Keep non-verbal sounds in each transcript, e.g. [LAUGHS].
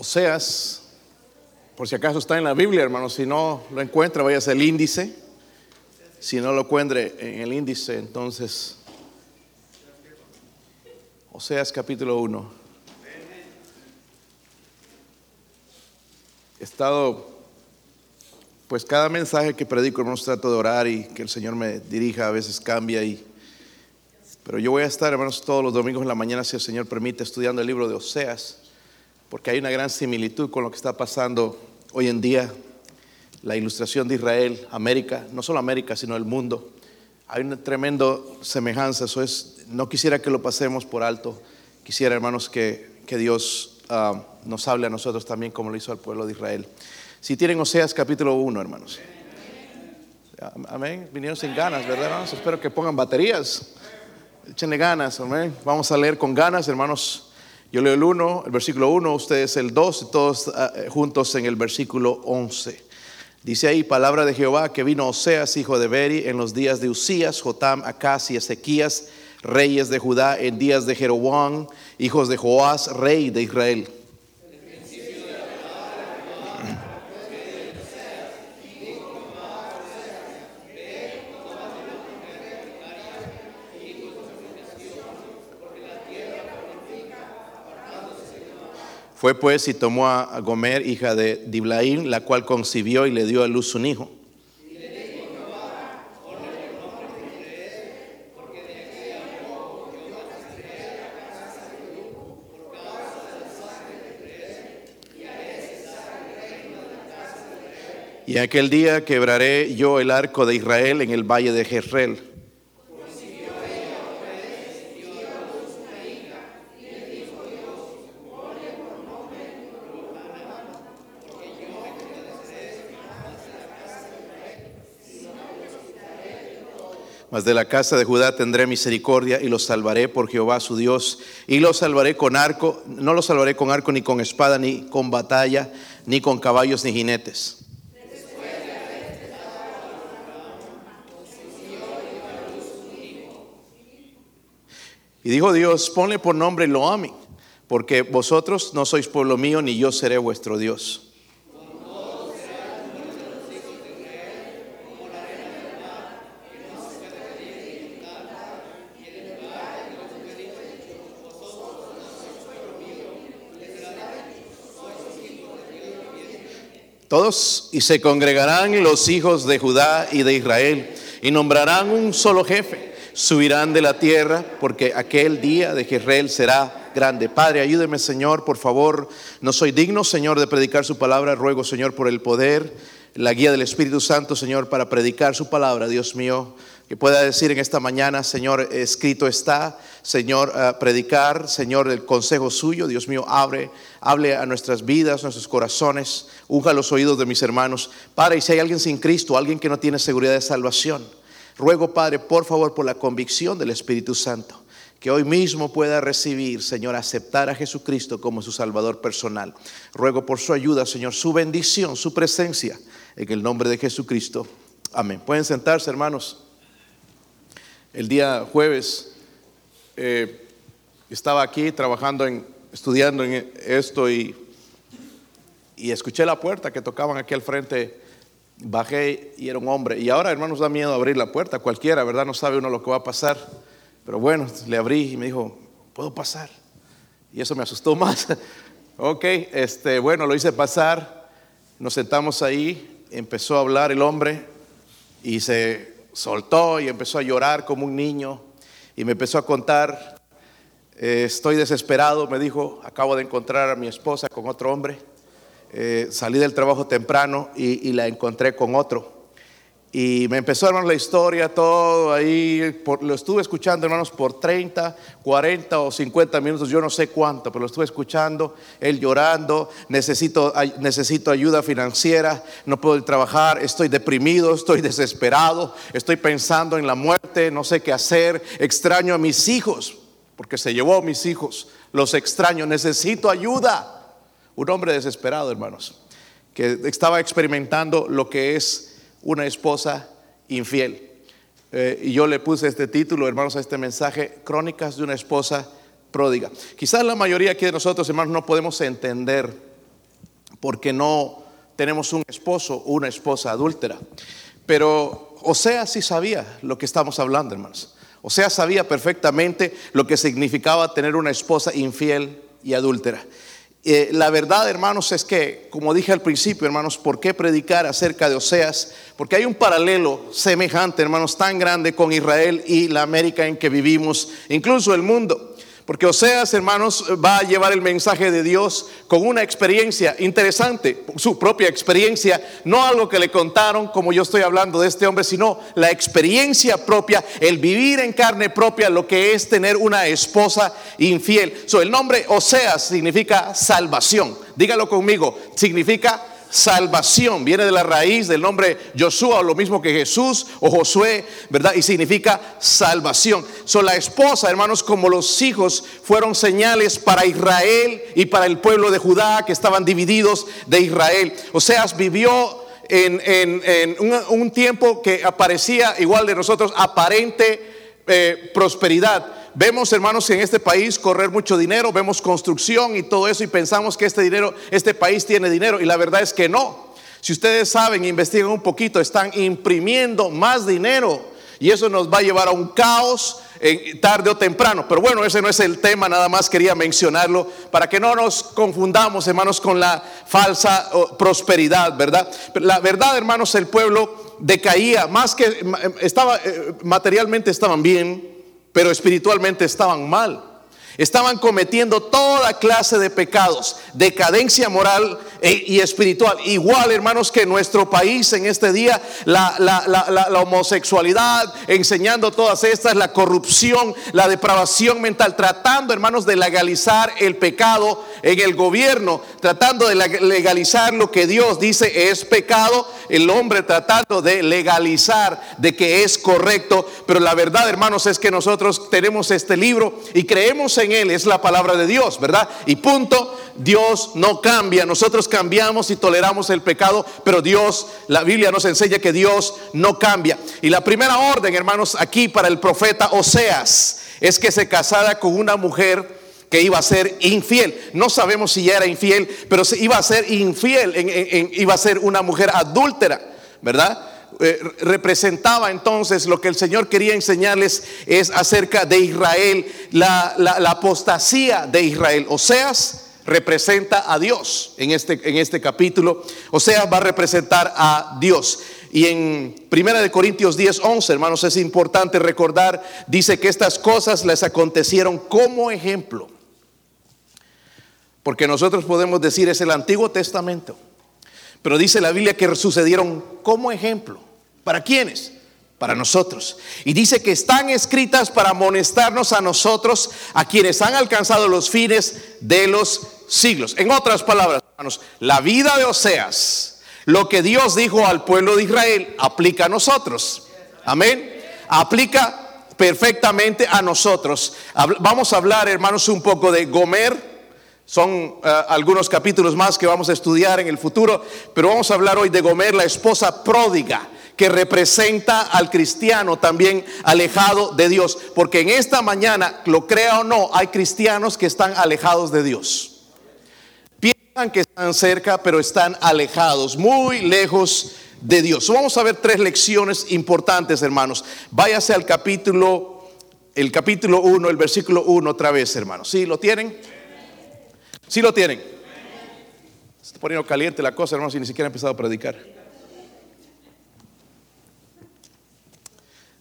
Oseas, por si acaso está en la Biblia, hermano, si no lo encuentra, vaya al índice. Si no lo encuentre en el índice, entonces, Oseas capítulo 1. He estado, pues cada mensaje que predico, hermanos, trato de orar y que el Señor me dirija, a veces cambia y... Pero yo voy a estar, hermanos, todos los domingos en la mañana, si el Señor permite, estudiando el libro de Oseas, porque hay una gran similitud con lo que está pasando hoy en día, la ilustración de Israel, América, no solo América, sino el mundo. Hay una tremenda semejanza, eso es, no quisiera que lo pasemos por alto, quisiera, hermanos, que, que Dios ah, nos hable a nosotros también como lo hizo al pueblo de Israel. Si tienen Oseas capítulo 1, hermanos. Amén. Vinieron sin ganas, ¿verdad, hermanos? Espero que pongan baterías. Échenle ganas, amén. Vamos a leer con ganas, hermanos. Yo leo el 1, el versículo 1, ustedes el 2, y todos uh, juntos en el versículo 11. Dice ahí, palabra de Jehová, que vino Oseas, hijo de Beri, en los días de Usías, Jotam, Acas y Ezequías, reyes de Judá, en días de Jeroboam, hijos de Joás, rey de Israel. Fue pues y tomó a Gomer, hija de Diblaín, la cual concibió y le dio a luz un hijo. Y aquel día quebraré yo el arco de Israel en el valle de Jezreel. Mas de la casa de Judá tendré misericordia y los salvaré por Jehová su Dios. Y los salvaré con arco, no los salvaré con arco ni con espada, ni con batalla, ni con caballos ni jinetes. Y dijo Dios, ponle por nombre Loami, porque vosotros no sois pueblo mío, ni yo seré vuestro Dios. Todos y se congregarán los hijos de Judá y de Israel y nombrarán un solo jefe. Subirán de la tierra porque aquel día de Jezreel será grande. Padre, ayúdeme Señor, por favor. No soy digno, Señor, de predicar su palabra. Ruego, Señor, por el poder, la guía del Espíritu Santo, Señor, para predicar su palabra, Dios mío. Que pueda decir en esta mañana, Señor, escrito está, Señor, predicar, Señor, el consejo suyo, Dios mío, abre, hable a nuestras vidas, nuestros corazones, unja los oídos de mis hermanos. Padre, y si hay alguien sin Cristo, alguien que no tiene seguridad de salvación, ruego, Padre, por favor, por la convicción del Espíritu Santo, que hoy mismo pueda recibir, Señor, aceptar a Jesucristo como su Salvador personal. Ruego por su ayuda, Señor, su bendición, su presencia, en el nombre de Jesucristo. Amén. Pueden sentarse, hermanos. El día jueves eh, estaba aquí trabajando en, estudiando en esto y, y escuché la puerta que tocaban aquí al frente. Bajé y era un hombre. Y ahora, hermanos, da miedo abrir la puerta. Cualquiera, ¿verdad? No sabe uno lo que va a pasar. Pero bueno, le abrí y me dijo, ¿puedo pasar? Y eso me asustó [LAUGHS] más. ok, este, bueno, lo hice pasar. Nos sentamos ahí. Empezó a hablar el hombre y se soltó y empezó a llorar como un niño y me empezó a contar, eh, estoy desesperado, me dijo, acabo de encontrar a mi esposa con otro hombre, eh, salí del trabajo temprano y, y la encontré con otro. Y me empezó, hermanos, la historia, todo ahí. lo estuve escuchando, hermanos, por 30, 40 o 50 minutos, yo no sé cuánto, pero lo estuve escuchando, él llorando, necesito, necesito ayuda financiera, no puedo trabajar, estoy deprimido, estoy desesperado, estoy pensando en la muerte, no sé qué hacer, extraño a mis hijos, porque se llevó a mis hijos, los extraño, necesito ayuda. Un hombre desesperado, hermanos, que estaba experimentando lo que es una esposa infiel. Eh, y yo le puse este título, hermanos, a este mensaje, Crónicas de una esposa pródiga. Quizás la mayoría aquí de nosotros, hermanos, no podemos entender porque no tenemos un esposo o una esposa adúltera. Pero Oseas sí sabía lo que estamos hablando, hermanos. Oseas sabía perfectamente lo que significaba tener una esposa infiel y adúltera. Eh, la verdad, hermanos, es que, como dije al principio, hermanos, ¿por qué predicar acerca de Oseas? Porque hay un paralelo semejante, hermanos, tan grande con Israel y la América en que vivimos, incluso el mundo. Porque Oseas, hermanos, va a llevar el mensaje de Dios con una experiencia interesante, su propia experiencia, no algo que le contaron como yo estoy hablando de este hombre, sino la experiencia propia, el vivir en carne propia, lo que es tener una esposa infiel. So, el nombre Oseas significa salvación. Dígalo conmigo, significa salvación. Viene de la raíz del nombre Josué, lo mismo que Jesús o Josué, ¿verdad? Y significa salvación. So, la esposa, hermanos, como los hijos, fueron señales para Israel y para el pueblo de Judá que estaban divididos de Israel. O sea, vivió en, un, tiempo que aparecía igual de nosotros, aparente eh, prosperidad Vemos, hermanos, en este país correr mucho dinero, vemos construcción y todo eso y pensamos que este dinero, este país tiene dinero y la verdad es que no. Si ustedes saben, investigan un poquito, están imprimiendo más dinero y eso nos va a llevar a un caos tarde o temprano. Pero bueno, ese no es el tema, nada más quería mencionarlo para que no nos confundamos, hermanos, con la falsa prosperidad, ¿verdad? La verdad, hermanos, el pueblo decaía, más que estaba eh, materialmente estaban bien, pero espiritualmente estaban mal. Estaban cometiendo toda clase de pecados, decadencia moral y espiritual. Igual, hermanos, que en nuestro país en este día, la, la, homosexualidad, enseñando todas estas, la corrupción, la depravación mental, tratando, hermanos, de legalizar el pecado en el gobierno, tratando de legalizar lo que Dios dice es pecado, el hombre tratando de legalizar de que es correcto. Pero la verdad, hermanos, es que nosotros tenemos este libro y creemos en él, es la palabra de Dios, ¿verdad? Y punto, Dios no cambia, nosotros cambiamos y toleramos el pecado, pero Dios, la Biblia nos enseña que Dios no cambia. Y la primera orden, hermanos, aquí para el profeta Oseas, es que se casara con una mujer que iba a ser infiel. No sabemos si ya era infiel, pero iba a ser infiel, iba a ser una mujer adúltera, ¿verdad? Eh, representaba entonces lo que el Señor quería enseñarles es acerca de Israel, la, apostasía de Israel. Oseas representa a Dios en este, en este capítulo. Va a representar a Dios. Y en Primera de Corintios 10, 11, hermanos, es importante recordar, dice que estas cosas les acontecieron como ejemplo. Porque nosotros podemos decir es el Antiguo Testamento. Pero dice la Biblia que sucedieron como ejemplo. ¿Para quiénes? Para nosotros. Y dice que están escritas para amonestarnos a nosotros, a quienes han alcanzado los fines de los siglos. En otras palabras, hermanos, la vida de Oseas, lo que Dios dijo al pueblo de Israel, aplica a nosotros. Amén. Aplica perfectamente a nosotros. Vamos a hablar, hermanos, un poco de Gomer. Son eh, algunos capítulos más que vamos a estudiar en el futuro, pero vamos a hablar hoy de Gomer, la esposa pródiga que representa al cristiano también alejado de Dios. Porque en esta mañana, lo crea o no, hay cristianos que están alejados de Dios. Que están cerca, pero están alejados, muy lejos de Dios. Vamos a ver tres lecciones importantes, hermanos. Váyase al capítulo, el capítulo 1, el versículo 1 otra vez, hermanos. ¿Sí lo tienen? ¿Sí lo tienen? Se está poniendo caliente la cosa, hermanos, y ni siquiera ha empezado a predicar.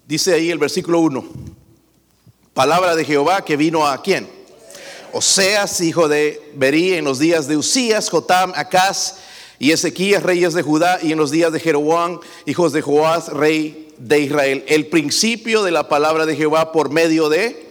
Dice ahí el versículo 1, palabra de Jehová que vino a quién? Oseas, hijo de Berí, en los días de Usías, Jotam, Acaz y Ezequías, reyes de Judá, y en los días de Jeroboam, hijos de Joás, rey de Israel. El principio de la palabra de Jehová por medio de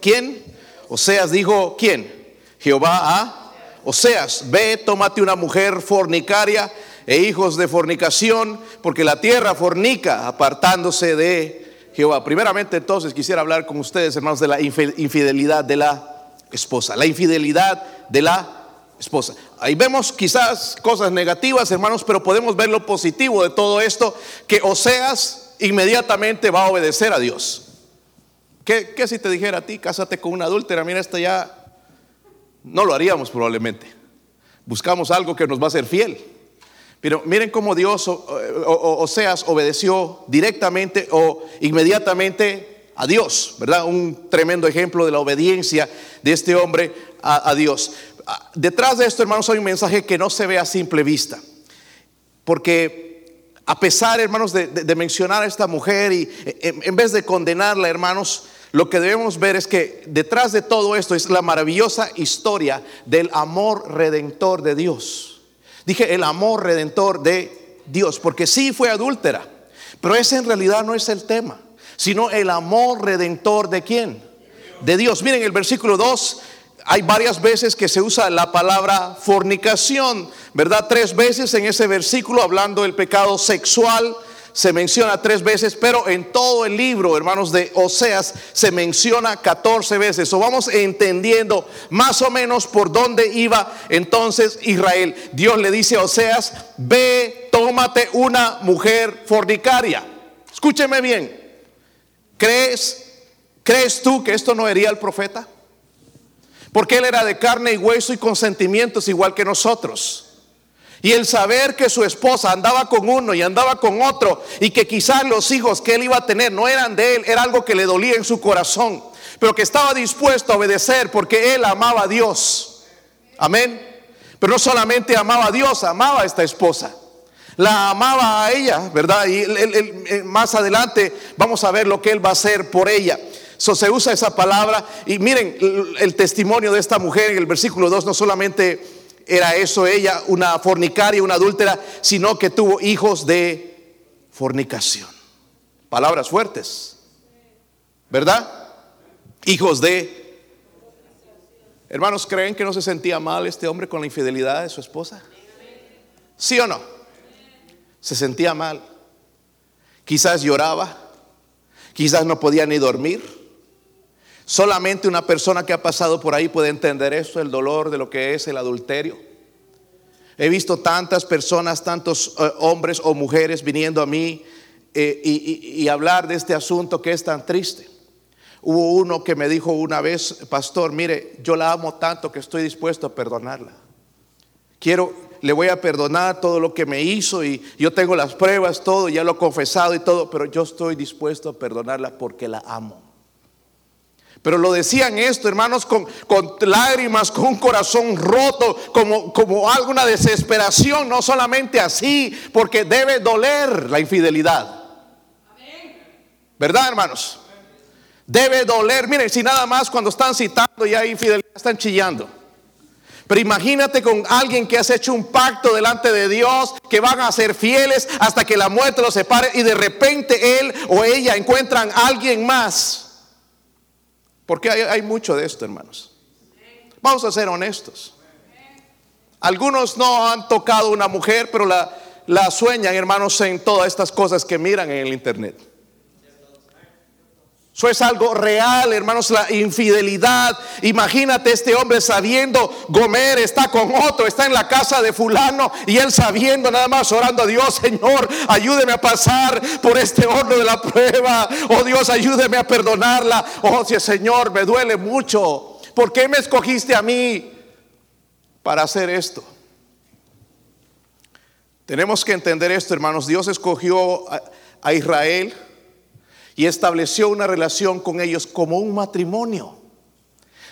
¿quién? Oseas dijo, ¿quién? Jehová a Oseas, ve, tómate una mujer fornicaria e hijos de fornicación, porque la tierra fornica apartándose de Jehová. Primeramente entonces quisiera hablar con ustedes, hermanos, de la infidelidad de la esposa, la infidelidad de la esposa. Ahí vemos quizás cosas negativas, hermanos, pero podemos ver lo positivo de todo esto, que Oseas inmediatamente va a obedecer a Dios. ¿Qué, qué si te dijera a ti, cásate con una adúltera? Mira, esto ya no lo haríamos probablemente. Buscamos algo que nos va a ser fiel. Pero miren cómo Dios, o, Oseas, obedeció directamente o inmediatamente a Dios, ¿verdad? Un tremendo ejemplo de la obediencia de este hombre a, Dios. Ah, detrás de esto, hermanos, hay un mensaje que no se ve a simple vista. Porque a pesar, hermanos, de, mencionar a esta mujer y en vez de condenarla, hermanos, lo que debemos ver es que detrás de todo esto es la maravillosa historia del amor redentor de Dios. Dije el amor redentor de Dios, porque sí fue adúltera, pero ese en realidad no es el tema, sino el amor redentor de quién? De Dios. Miren el versículo 2, hay varias veces que se usa la palabra fornicación, ¿verdad? Tres veces en ese versículo hablando del pecado sexual se menciona tres veces, pero en todo el libro, hermanos, de Oseas se menciona 14 veces. O vamos entendiendo más o menos por dónde iba entonces Israel. Dios le dice a Oseas, ve, tómate una mujer fornicaria. Escúcheme bien. ¿Crees, crees tú que esto no haría el profeta? Porque él era de carne y hueso y con sentimientos igual que nosotros. Y el saber que su esposa andaba con uno y andaba con otro y que quizás los hijos que él iba a tener no eran de él, era algo que le dolía en su corazón, pero que estaba dispuesto a obedecer porque él amaba a Dios. Amén. Pero no solamente amaba a Dios, amaba a esta esposa. La amaba a ella, ¿verdad? Y eh, más adelante vamos a ver lo que él va a hacer por ella. So, se usa esa palabra y miren el, el testimonio de esta mujer en el versículo 2 no solamente era eso ella, una fornicaria, una adúltera, sino que tuvo hijos de fornicación. Palabras fuertes, ¿verdad? Hijos de... Hermanos, ¿creen que no se sentía mal este hombre con la infidelidad de su esposa? ¿Sí o no? Se sentía mal. Quizás lloraba, quizás no podía ni dormir. Solamente una persona que ha pasado por ahí puede entender eso, el dolor de lo que es el adulterio. He visto tantas personas, tantos eh, hombres o mujeres viniendo a mí eh, y, hablar de este asunto que es tan triste. Hubo uno que me dijo una vez, pastor, mire, yo la amo tanto que estoy dispuesto a perdonarla. Quiero, le voy a perdonar todo lo que me hizo y yo tengo las pruebas, todo, ya lo he confesado y todo, pero yo estoy dispuesto a perdonarla porque la amo. Pero lo decían esto, hermanos, con, lágrimas, con un corazón roto, como, como alguna desesperación, no solamente así, porque debe doler la infidelidad. ¿Verdad, hermanos? Debe doler. Miren, si nada más cuando están citando y hay infidelidad, están chillando. Pero imagínate con alguien que has hecho un pacto delante de Dios, que van a ser fieles hasta que la muerte los separe y de repente él o ella encuentran a alguien más porque hay, mucho de esto, hermanos. Vamos a ser honestos. Algunos no han tocado una mujer, pero la, la sueñan, hermanos, en todas estas cosas que miran en el Internet. Eso es algo real, hermanos, la infidelidad. Imagínate este hombre sabiendo, Gomer está con otro, está en la casa de fulano y él sabiendo nada más orando a Dios, Señor, ayúdeme a pasar por este horno de la prueba. Oh Dios, ayúdeme a perdonarla. Oh sí, Señor, me duele mucho. ¿Por qué me escogiste a mí para hacer esto? Tenemos que entender esto, hermanos. Dios escogió a Israel y estableció una relación con ellos como un matrimonio,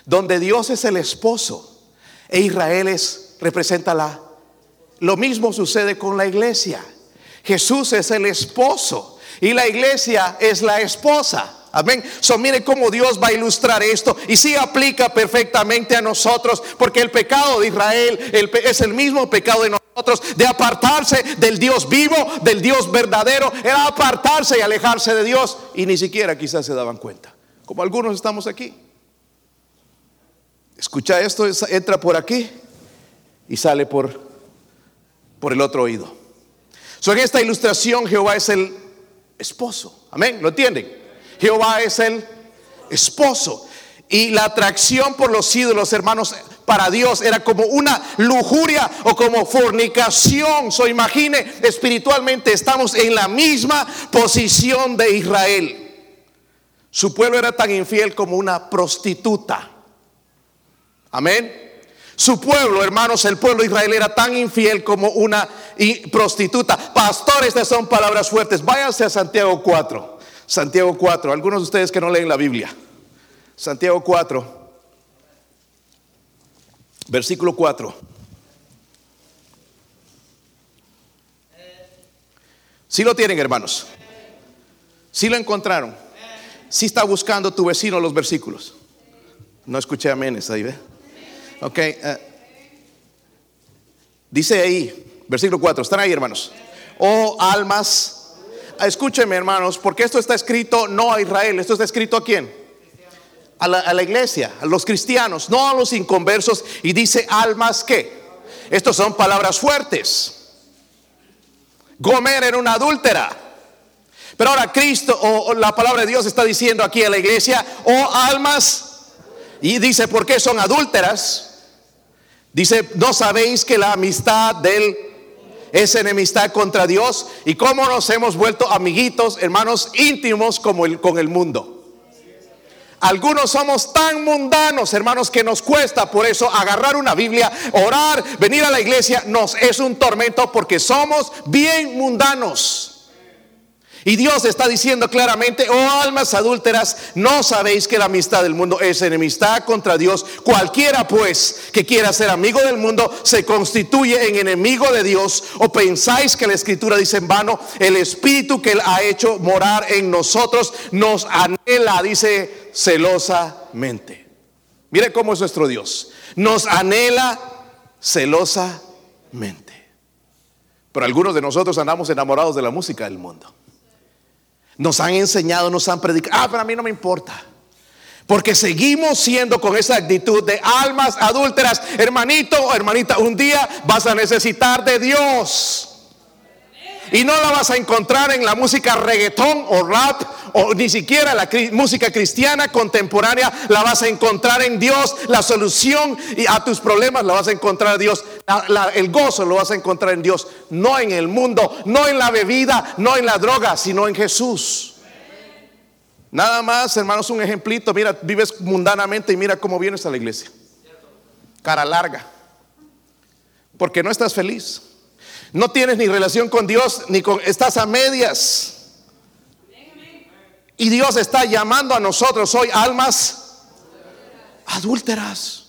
donde Dios es el esposo e Israel es, representa la. Lo mismo sucede con la iglesia. Jesús es el esposo y la iglesia es la esposa. Amén. So, mire cómo Dios va a ilustrar esto. Y sí aplica perfectamente a nosotros, porque el pecado de Israel es el mismo pecado de nosotros, de apartarse del Dios vivo, del Dios verdadero. Era apartarse y alejarse de Dios. Y ni siquiera quizás se daban cuenta. Como algunos estamos aquí. Escucha esto, entra por aquí y sale por, por el otro oído. So, en esta ilustración Jehová es el esposo. Amén. ¿Lo entienden? Jehová es el esposo. Y la atracción por los ídolos, hermanos, para Dios era como una lujuria o como fornicación. So imagine, espiritualmente estamos en la misma posición de Israel. Su pueblo era tan infiel como una prostituta. Amén. Su pueblo, hermanos, el pueblo de Israel era tan infiel como una prostituta. Pastores, estas son palabras fuertes. Váyanse a Santiago 4. Santiago 4. Algunos de ustedes que no leen la Biblia. Santiago 4. Versículo 4. Si lo tienen, hermanos. Si lo encontraron. Si está buscando tu vecino los versículos. No escuché aménes ahí, ¿ve? Ok. Eh, dice ahí, versículo 4, están ahí hermanos. Oh almas, escúchenme hermanos, porque esto está escrito no a Israel, esto está escrito a quién? A la, iglesia, a los cristianos, no a los inconversos. Y dice almas que. Estos son palabras fuertes. Gomer era una adúltera. Pero ahora Cristo o, la palabra de Dios está diciendo aquí a la iglesia, oh almas, y dice, ¿por qué son adúlteras? Dice, ¿no sabéis que la amistad de él es enemistad contra Dios? ¿Y cómo nos hemos vuelto amiguitos, hermanos íntimos como el, con el mundo? Algunos somos tan mundanos, hermanos, que nos cuesta por eso agarrar una Biblia, orar, venir a la iglesia, nos es un tormento porque somos bien mundanos. Y Dios está diciendo claramente, oh almas adúlteras, no sabéis que la amistad del mundo es enemistad contra Dios. Cualquiera pues que quiera ser amigo del mundo se constituye en enemigo de Dios. O pensáis que la escritura dice en vano, el espíritu que él ha hecho morar en nosotros nos anhela, dice celosamente. Mire cómo es nuestro Dios. Nos anhela celosamente. Pero algunos de nosotros andamos enamorados de la música del mundo. Nos han enseñado, nos han predicado. Ah, pero a mí no me importa. Porque seguimos siendo con esa actitud de almas adúlteras. Hermanito o hermanita, un día vas a necesitar de Dios. Y no la vas a encontrar en la música reggaetón o rap o ni siquiera la música cristiana contemporánea. La vas a encontrar en Dios. La solución a tus problemas la vas a encontrar en Dios. El gozo lo vas a encontrar en Dios. No en el mundo, no en la bebida, no en la droga, sino en Jesús. Nada más, hermanos, un ejemplito. Mira, vives mundanamente y mira cómo vienes a la iglesia. Cara larga. Porque no estás feliz. No tienes ni relación con Dios, ni con, estás a medias. Y Dios está llamando a nosotros hoy almas adúlteras.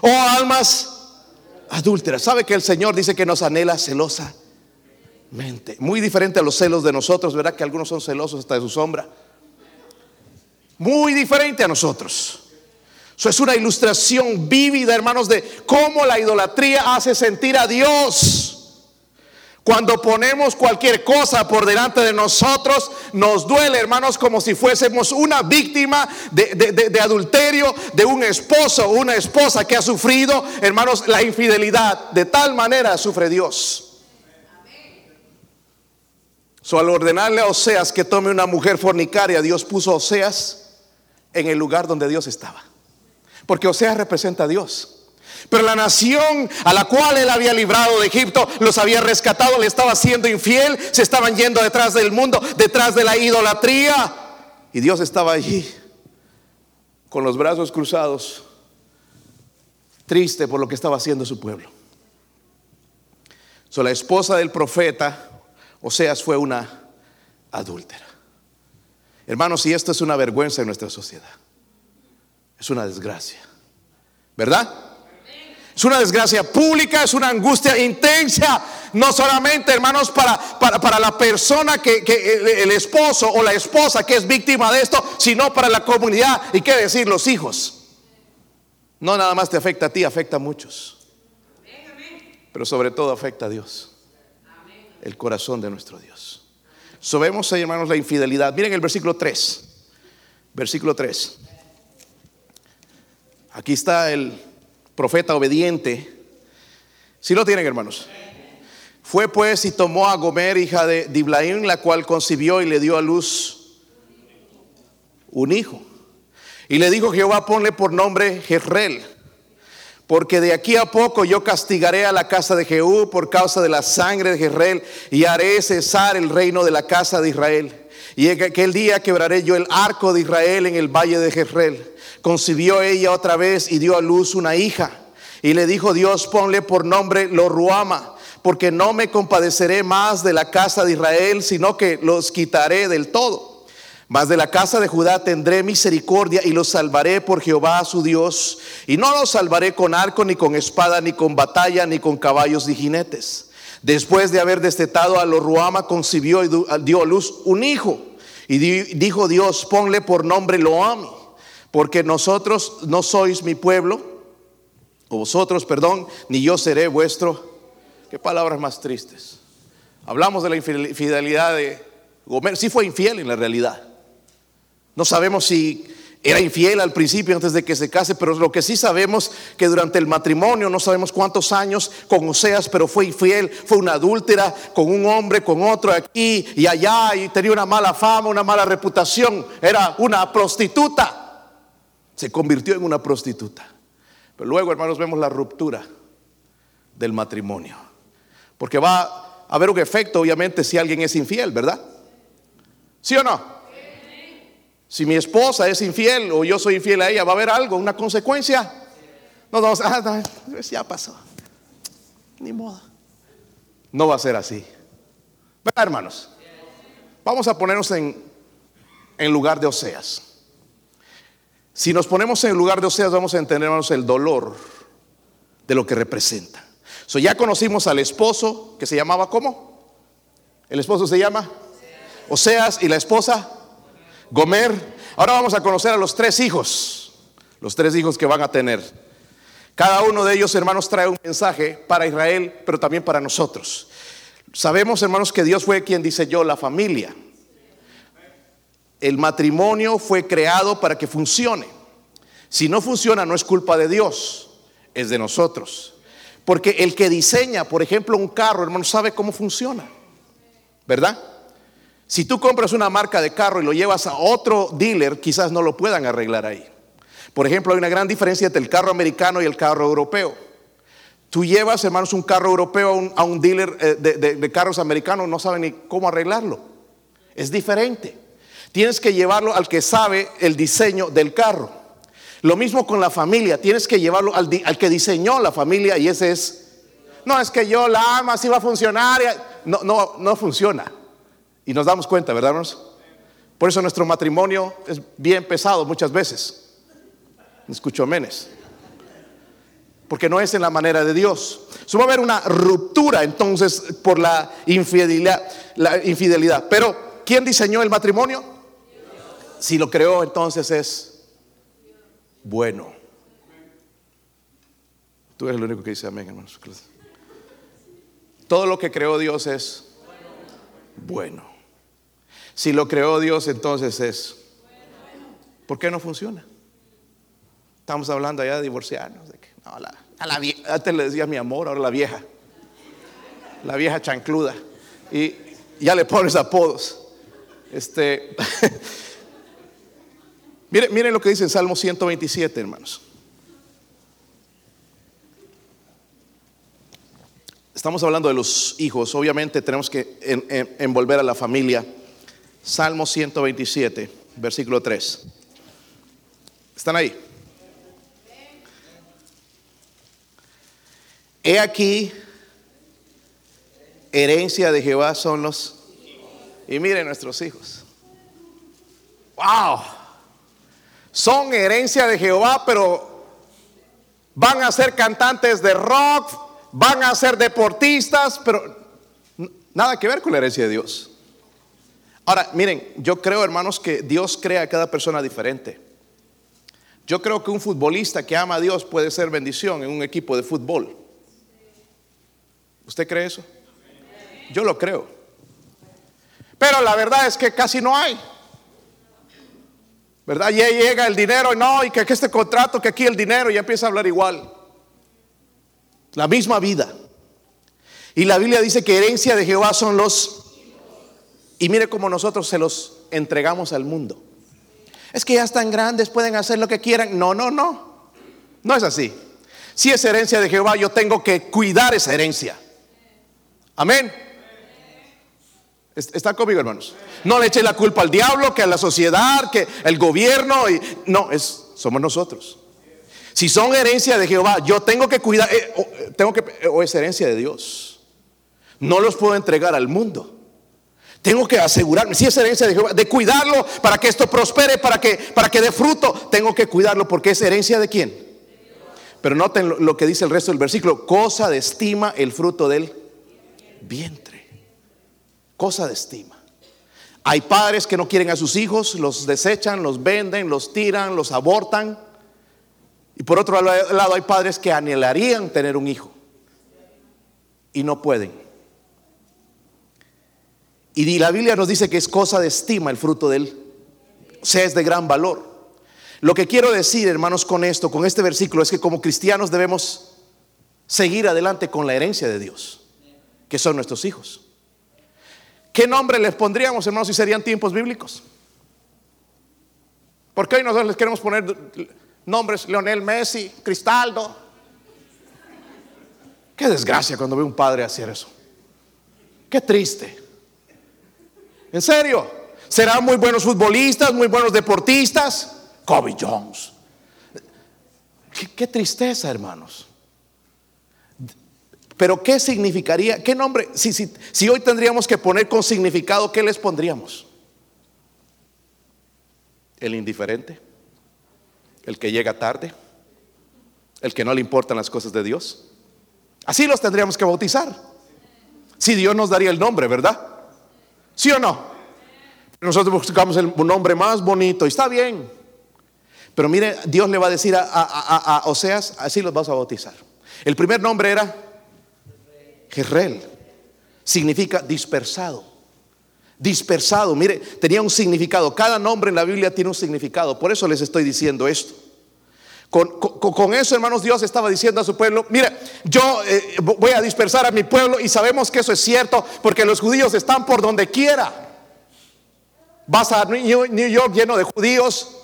O almas adúlteras. ¿Sabe que el Señor dice que nos anhela celosamente? Muy diferente a los celos de nosotros, ¿verdad? Que algunos son celosos hasta de su sombra. Muy diferente a nosotros. Eso es una ilustración vívida, hermanos, de cómo la idolatría hace sentir a Dios. Cuando ponemos cualquier cosa por delante de nosotros, nos duele, hermanos, como si fuésemos una víctima de, adulterio de un esposo o una esposa que ha sufrido, hermanos, la infidelidad. De tal manera sufre Dios. So, al ordenarle a Oseas que tome una mujer fornicaria, Dios puso a Oseas en el lugar donde Dios estaba. Porque Oseas representa a Dios. Pero la nación a la cual él había librado de Egipto los había rescatado, le estaba siendo infiel, se estaban yendo detrás del mundo, detrás de la idolatría. Y Dios estaba allí con los brazos cruzados, triste por lo que estaba haciendo su pueblo. So, la esposa del profeta, Oseas, fue una adúltera. Hermanos, y esto es una vergüenza en nuestra sociedad. Es una desgracia. ¿Verdad? Es una desgracia pública, es una angustia intensa, no solamente, hermanos, para, para, la persona que, el, esposo o la esposa que es víctima de esto, sino para la comunidad y qué decir, los hijos. No nada más te afecta a ti, afecta a muchos. Pero sobre todo afecta a Dios, el corazón de nuestro Dios. Sabemos, hermanos, la infidelidad. Miren el versículo 3. Versículo 3. Aquí está el profeta obediente. Si lo tienen, hermanos. Fue pues y tomó a Gomer, hija de Diblaim, la cual concibió y le dio a luz un hijo. Y le dijo Jehová, ponle por nombre Jezreel, porque de aquí a poco yo castigaré a la casa de Jehú por causa de la sangre de Jezreel y haré cesar el reino de la casa de Israel. Y en aquel día quebraré yo el arco de Israel en el valle de Jezreel concibió ella otra vez y dio a luz una hija. Y le dijo Dios, ponle por nombre lo Ruama, porque no me compadeceré más de la casa de Israel, sino que los quitaré del todo. Mas de la casa de Judá tendré misericordia y los salvaré por Jehová su Dios. Y no los salvaré con arco, ni con espada, ni con batalla, ni con caballos ni jinetes. Después de haber destetado a los Ruama, concibió y dio a luz un hijo. Y dijo Dios, ponle por nombre Loami, porque nosotros no sois mi pueblo o vosotros, perdón, ni yo seré vuestro. Qué palabras más tristes. Hablamos de la infidelidad de Gomer. Sí fue infiel en la realidad. No sabemos si era infiel al principio antes de que se case, pero lo que sí sabemos que durante el matrimonio, no sabemos cuántos años con Oseas, pero fue infiel, fue una adúltera con un hombre, con otro aquí y allá, y tenía una mala fama, una mala reputación, era una prostituta. Se convirtió en una prostituta. Pero luego, hermanos, vemos la ruptura del matrimonio. Porque va a haber un efecto, obviamente, si alguien es infiel, ¿verdad? ¿Sí o no? Si mi esposa es infiel o yo soy infiel a ella, ¿va a haber algo, una consecuencia? No a, ah, ya pasó. Ni modo. No va a ser así. ¿Verdad, hermanos? Vamos a ponernos en, en lugar de Oseas. Si nos ponemos en lugar de Oseas, vamos a entender, el dolor de lo que representa. So, ya conocimos al esposo que se llamaba ¿cómo? El esposo se llama Oseas y la esposa Gomer. Ahora vamos a conocer a los tres hijos, los tres hijos que van a tener. Cada uno de ellos, hermanos, trae un mensaje para Israel, pero también para nosotros. Sabemos, hermanos, que Dios fue quien diseñó la familia. El matrimonio fue creado para que funcione. Si no funciona, no es culpa de Dios, es de nosotros. Porque el que diseña, por ejemplo, un carro, hermano, sabe cómo funciona. ¿Verdad? Si tú compras una marca de carro y lo llevas a otro dealer, quizás no lo puedan arreglar ahí. Por ejemplo, hay una gran diferencia entre el carro americano y el carro europeo. Tú llevas, hermanos, un carro europeo a un, dealer eh, de, carros americanos, no saben ni cómo arreglarlo. Es diferente. Tienes que llevarlo al que sabe el diseño del carro. Lo mismo con la familia, tienes que llevarlo al, que diseñó la familia y ese es, no es que yo la amo, así va a funcionar. No, no, no funciona. Y nos damos cuenta, ¿verdad, hermanos? Por eso nuestro matrimonio es bien pesado muchas veces. Escucho menes. Porque no es en la manera de Dios. So va a haber una ruptura entonces por la infidelidad, la infidelidad. Pero, ¿quién diseñó el matrimonio? Si lo creó, entonces es bueno. Tú eres el único que dice amén, hermanos. Todo lo que creó Dios es bueno. Si lo creó Dios, entonces es. ¿Por qué no funciona? Estamos hablando allá de divorciarnos. De que, no, la, a la antes le decía mi amor, ahora la vieja. La vieja chancluda. Y ya le pones apodos. Este. [LAUGHS] Miren, lo que dice en Salmo 127, hermanos. Estamos hablando de los hijos, obviamente tenemos que envolver a la familia. Salmo 127, versículo 3. ¿Están ahí? He aquí, herencia de Jehová son los... Y miren nuestros hijos. ¡Wow! son herencia de Jehová, pero van a ser cantantes de rock, van a ser deportistas, pero nada que ver con la herencia de Dios. Ahora, miren, yo creo, hermanos, que Dios crea a cada persona diferente. Yo creo que un futbolista que ama a Dios puede ser bendición en un equipo de fútbol. ¿Usted cree eso? Yo lo creo. Pero la verdad es que casi no hay. ¿Verdad? Y ahí llega el dinero, y no, y que, este contrato, que aquí el dinero, y empieza a hablar igual. La misma vida. Y la Biblia dice que herencia de Jehová son los... Y mire cómo nosotros se los entregamos al mundo. Es que ya están grandes, pueden hacer lo que quieran. No, no, no. No es así. Si es herencia de Jehová, yo tengo que cuidar esa herencia. Amén. ¿Está conmigo, hermanos? No le eche la culpa al diablo, que a la sociedad, que el gobierno. Y, no, es, somos nosotros. Si son herencia de Jehová, yo tengo que cuidar, eh, eh, tengo que, eh, o es herencia de Dios. No los puedo entregar al mundo. Tengo que asegurarme, si es herencia de Jehová, de cuidarlo para que esto prospere, para que, para que dé fruto. Tengo que cuidarlo porque es herencia de quién. Pero noten lo, que dice el resto del versículo. Cosa de estima el fruto del vientre. Cosa de estima. Hay padres que no quieren a sus hijos, los desechan, los venden, los tiran, los abortan. Y por otro lado hay padres que anhelarían tener un hijo y no pueden. Y la Biblia nos dice que es cosa de estima el fruto de él. O sea, es de gran valor. Lo que quiero decir, hermanos, con esto, con este versículo, es que como cristianos debemos seguir adelante con la herencia de Dios, que son nuestros hijos. ¿Qué nombre les pondríamos, hermanos, si serían tiempos bíblicos? Porque hoy nosotros les queremos poner nombres, Leonel Messi, Cristaldo. Qué desgracia cuando ve un padre hacer eso. Qué triste. En serio, serán muy buenos futbolistas, muy buenos deportistas. Kobe Jones. Qué, tristeza, hermanos. Pero ¿qué significaría? ¿Qué nombre? Si, si, si hoy tendríamos que poner con significado, ¿qué les pondríamos? El indiferente, el que llega tarde, el que no le importan las cosas de Dios. Así los tendríamos que bautizar. Si Dios nos daría el nombre, ¿verdad? ¿Sí o no? Nosotros buscamos el nombre más bonito y está bien. Pero mire, Dios le va a decir a, Oseas, así los vas a bautizar. El primer nombre era Jezreel. Significa dispersado. Dispersado, mire, tenía un significado. Cada nombre en la Biblia tiene un significado. Por eso les estoy diciendo esto. Con, eso, hermanos, Dios estaba diciendo a su pueblo, mire, yo eh, voy a dispersar a mi pueblo y sabemos que eso es cierto porque los judíos están por donde quiera. Vas a New York lleno de judíos,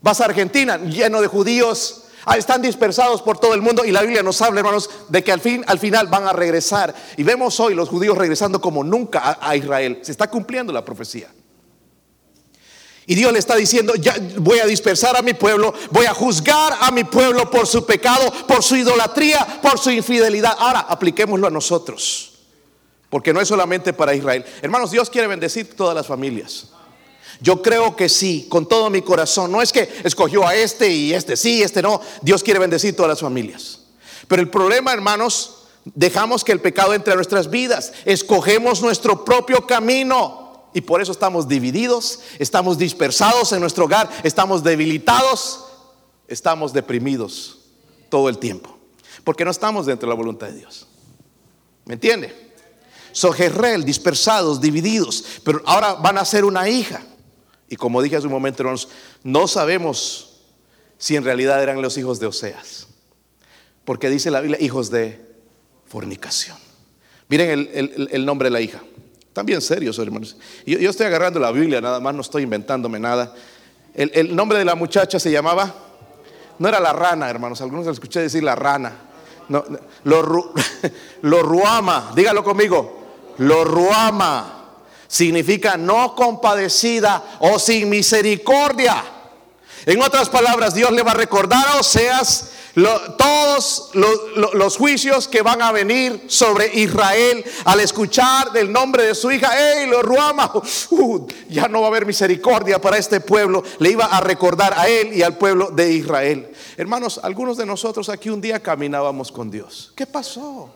vas a Argentina lleno de judíos, ah, están dispersados por todo el mundo y la Biblia nos habla, hermanos, de que al, fin, al final van a regresar. Y vemos hoy los judíos regresando como nunca a Israel. Se está cumpliendo la profecía. Y Dios le está diciendo, voy a dispersar a mi pueblo, voy a juzgar a mi pueblo por su pecado, por su idolatría, por su infidelidad. Ahora, apliquémoslo a nosotros. Porque no es solamente para Israel. Hermanos, Dios quiere bendecir todas las familias. Yo creo que sí, con todo mi corazón. No es que escogió a este y este sí, este no. Dios quiere bendecir todas las familias. Pero el problema, hermanos, dejamos que el pecado entre a nuestras vidas. Escogemos nuestro propio camino. Y por eso estamos divididos, estamos dispersados en nuestro hogar, estamos debilitados, estamos deprimidos todo el tiempo. Porque no estamos dentro de la voluntad de Dios. ¿Me entiende? Sojerrel, dispersados, divididos. Pero ahora van a ser una hija. Y como dije hace un momento, hermanos, no sabemos si en realidad eran los hijos de Oseas. Porque dice la Biblia, hijos de fornicación. Miren el nombre de la hija. Están bien serios, hermanos. Yo, yo, estoy agarrando la Biblia, nada más no estoy inventándome nada. El, nombre de la muchacha se llamaba, no era la rana, hermanos, algunos les escuché decir la rana. No, [LAUGHS] lo, ruama, dígalo conmigo, lo ruama significa no compadecida o sin misericordia. En otras palabras, Dios le va a recordar a Oseas todos los juicios que van a venir sobre Israel al escuchar del nombre de su hija, ¡Ey, lo ruama! Uh, ya no va a haber misericordia para este pueblo. Le iba a recordar a él y al pueblo de Israel. Hermanos, algunos de nosotros aquí un día caminábamos con Dios. ¿Qué pasó?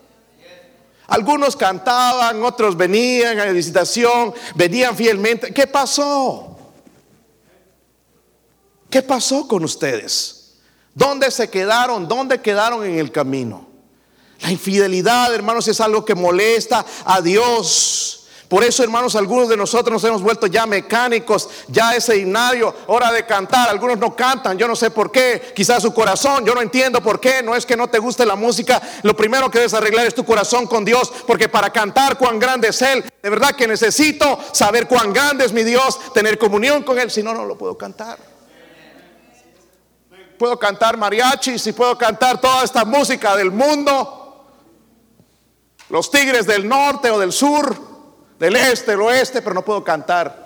Algunos cantaban, otros venían a la visitación, venían fielmente. ¿Qué pasó? ¿Qué pasó con ustedes? ¿Dónde se quedaron? ¿Dónde quedaron en el camino? La infidelidad, hermanos, es algo que molesta a Dios. Por eso, hermanos, algunos de nosotros nos hemos vuelto ya mecánicos, ya ese himnario, hora de cantar. Algunos no cantan, yo no sé por qué. Quizás su corazón, yo no entiendo por qué. No es que no te guste la música. Lo primero que debes arreglar es tu corazón con Dios, porque para cantar cuán grande es Él, de verdad que necesito saber cuán grande es mi Dios, tener comunión con Él. Si no, no lo puedo cantar puedo cantar mariachis y puedo cantar toda esta música del mundo, los tigres del norte o del sur, del este, del oeste, pero no puedo cantar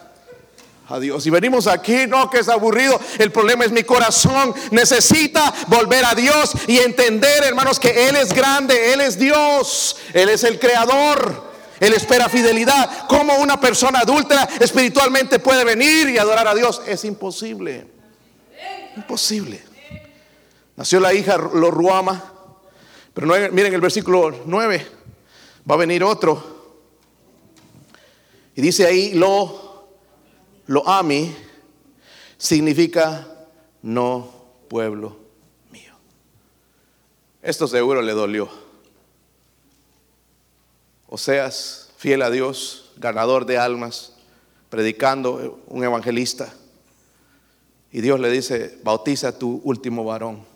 a Dios. Y venimos aquí, no que es aburrido, el problema es mi corazón. Necesita volver a Dios y entender, hermanos, que Él es grande, Él es Dios, Él es el creador. Él espera fidelidad. ¿Cómo una persona adulta espiritualmente puede venir y adorar a Dios? Es imposible. Imposible. Nació la hija Lo Ruama. Pero miren el versículo 9. Va a venir otro. Y dice ahí, lo, lo ami significa no pueblo mío. Esto seguro le dolió. O seas fiel a Dios, ganador de almas, predicando, un evangelista. Y Dios le dice, bautiza a tu último varón.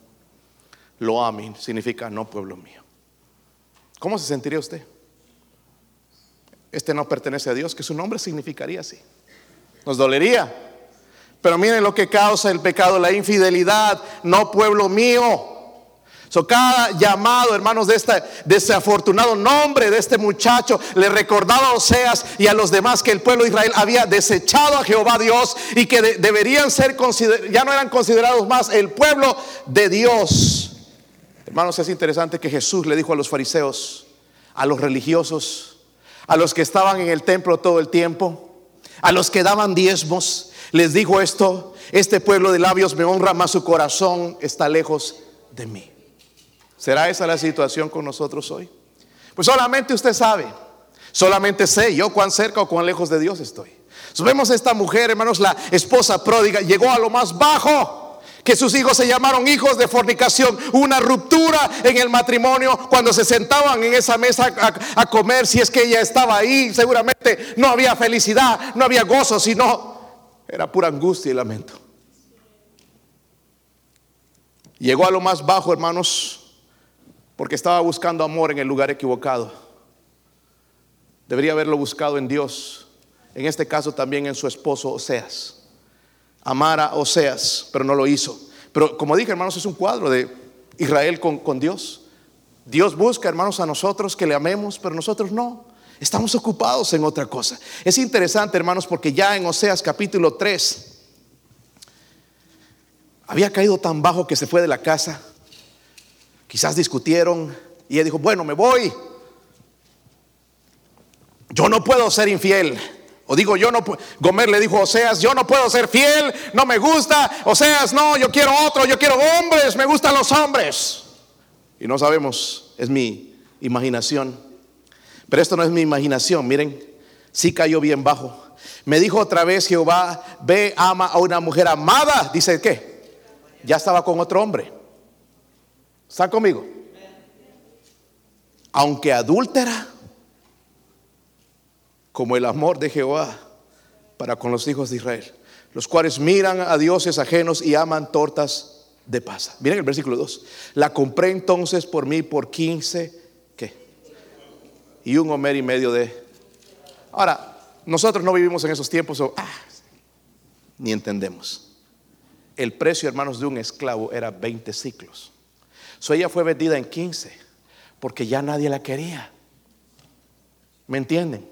Lo amin significa no pueblo mío. ¿Cómo se sentiría usted? Este no pertenece a Dios, que su nombre significaría así. Nos dolería. Pero miren lo que causa el pecado, la infidelidad, no pueblo mío. So, cada llamado, hermanos, de este desafortunado nombre de este muchacho le recordaba a Oseas y a los demás que el pueblo de Israel había desechado a Jehová Dios y que deberían ser ya no eran considerados más el pueblo de Dios. Hermanos, es interesante que Jesús le dijo a los fariseos, a los religiosos, a los que estaban en el templo todo el tiempo, a los que daban diezmos, les dijo esto, este pueblo de labios me honra, mas su corazón está lejos de mí. ¿Será esa la situación con nosotros hoy? Pues solamente usted sabe, solamente sé yo cuán cerca o cuán lejos de Dios estoy. vemos a esta mujer, hermanos, la esposa pródiga, llegó a lo más bajo, que sus hijos se llamaron hijos de fornicación, una ruptura en el matrimonio cuando se sentaban en esa mesa a, comer, si es que ella estaba ahí, seguramente no había felicidad, no había gozo, sino era pura angustia y lamento. Llegó a lo más bajo, hermanos, porque estaba buscando amor en el lugar equivocado. Debería haberlo buscado en Dios, en este caso también en su esposo Oseas. Amar a Oseas, pero no lo hizo. Pero como dije, hermanos, es un cuadro de Israel con, Dios. Dios busca, hermanos, a nosotros que le amemos, pero nosotros no. Estamos ocupados en otra cosa. Es interesante, hermanos, porque ya en Oseas capítulo 3 había caído tan bajo que se fue de la casa Quizás discutieron y él dijo, bueno, me voy. Yo no puedo ser infiel. Digo, yo no puedo. Gomer le dijo Oseas, yo no puedo ser fiel, no me gusta. Oseas, no, yo quiero otro, yo quiero hombres, me gustan los hombres. Y no sabemos, es mi imaginación. Pero esto no es mi imaginación, miren, sí cayó bien bajo. Me dijo otra vez Jehová, ve, ama a una mujer amada. Dice, ¿qué? Ya estaba con otro hombre. ¿Está conmigo? Aunque adúltera, como el amor de Jehová para con los hijos de Israel, los cuales miran a dioses ajenos y aman tortas de pasa. Miren el versículo 2. La compré entonces por mí por 15, ¿qué? Y un homer y medio de... Ahora, nosotros no vivimos en esos tiempos, ah, ni entendemos. El precio, hermanos, de un esclavo era 20 ciclos. So ella fue vendida en 15 porque ya nadie la quería. ¿Me entienden?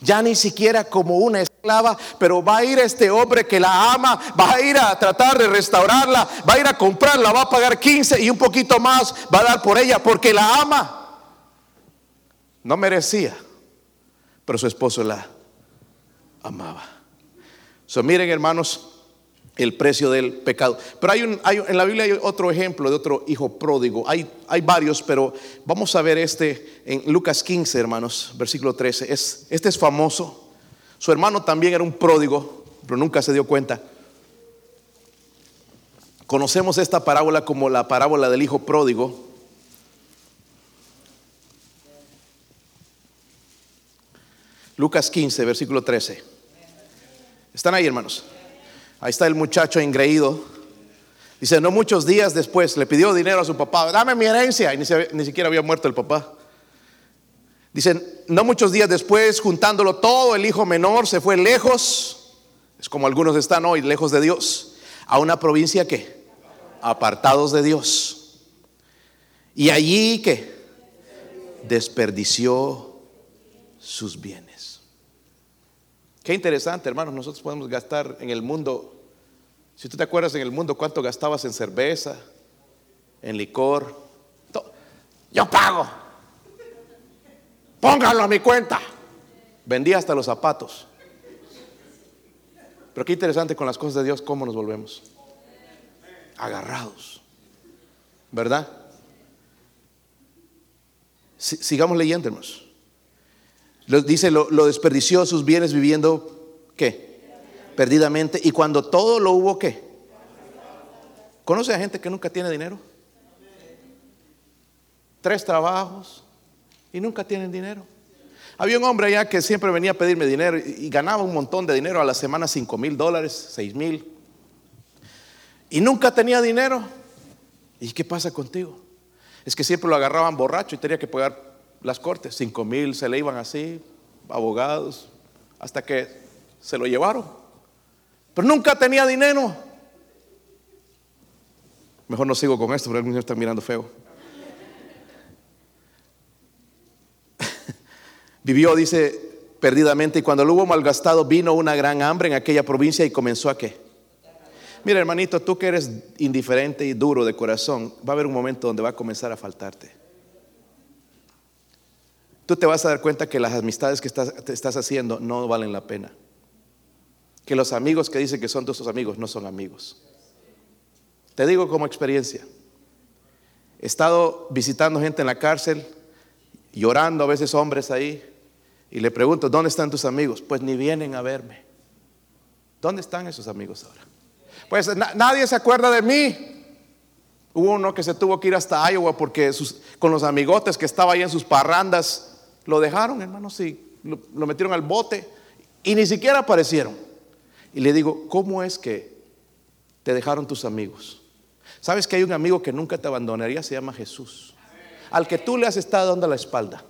Ya ni siquiera como una esclava, pero va a ir este hombre que la ama, va a ir a tratar de restaurarla, va a ir a comprarla, va a pagar 15 y un poquito más va a dar por ella porque la ama. No merecía, pero su esposo la amaba. So, miren hermanos, el precio del pecado. Pero hay, un, en la Biblia hay otro ejemplo de otro hijo pródigo. Hay, hay varios, pero vamos a ver este en Lucas 15, hermanos, versículo 13. Es, este es famoso. Su hermano también era un pródigo, pero nunca se dio cuenta. Conocemos esta parábola como la parábola del hijo pródigo. Lucas 15, versículo 13. ¿Están ahí, hermanos? Ahí está el muchacho engreído. Dice, no muchos días después le pidió dinero a su papá, dame mi herencia. Y ni, siquiera había muerto el papá. Dicen, no muchos días después, juntándolo todo, el hijo menor se fue lejos, es como algunos están hoy, lejos de Dios, a una provincia que, apartados de Dios. Y allí que desperdició sus bienes. Qué interesante, hermanos, nosotros podemos gastar en el mundo, si tú te acuerdas en el mundo cuánto gastabas en cerveza, en licor, yo pago, póngalo a mi cuenta. Vendía hasta los zapatos. Pero qué interesante con las cosas de Dios, cómo nos volvemos. Agarrados. ¿Verdad? sigamos leyendo, hermanos. Dice, lo, desperdició sus bienes viviendo, ¿qué? Perdidamente. Y cuando todo lo hubo, ¿qué? ¿Conoce a gente que nunca tiene dinero? Tres trabajos y nunca tienen dinero. Había un hombre allá que siempre venía a pedirme dinero y ganaba un montón de dinero a la semana, cinco mil dólares, seis mil. Y nunca tenía dinero. ¿Y qué pasa contigo? Es que siempre lo agarraban borracho y tenía que pagar las cortes, cinco mil, se le iban así, abogados, hasta que se lo llevaron. Pero nunca tenía dinero. Mejor no sigo con esto, porque algunos están mirando feo. [LAUGHS] Vivió, dice, perdidamente, y cuando lo hubo malgastado, vino una gran hambre en aquella provincia y comenzó a qué? Mira, hermanito, tú que eres indiferente y duro de corazón, va a haber un momento donde va a comenzar a faltarte tú te vas a dar cuenta que las amistades que estás, te estás haciendo no valen la pena. Que los amigos que dicen que son tus amigos no son amigos. Te digo como experiencia. He estado visitando gente en la cárcel, llorando a veces hombres ahí, y le pregunto, ¿dónde están tus amigos? Pues ni vienen a verme. ¿Dónde están esos amigos ahora? Pues nadie se acuerda de mí. Hubo uno que se tuvo que ir hasta Iowa porque con los amigotes que estaba ahí en sus parrandas lo dejaron, hermano, sí, lo, metieron al bote y ni siquiera aparecieron. Y le digo, ¿cómo es que te dejaron tus amigos? ¿Sabes que hay un amigo que nunca te abandonaría? Se llama Jesús. Al que tú le has estado dando la espalda.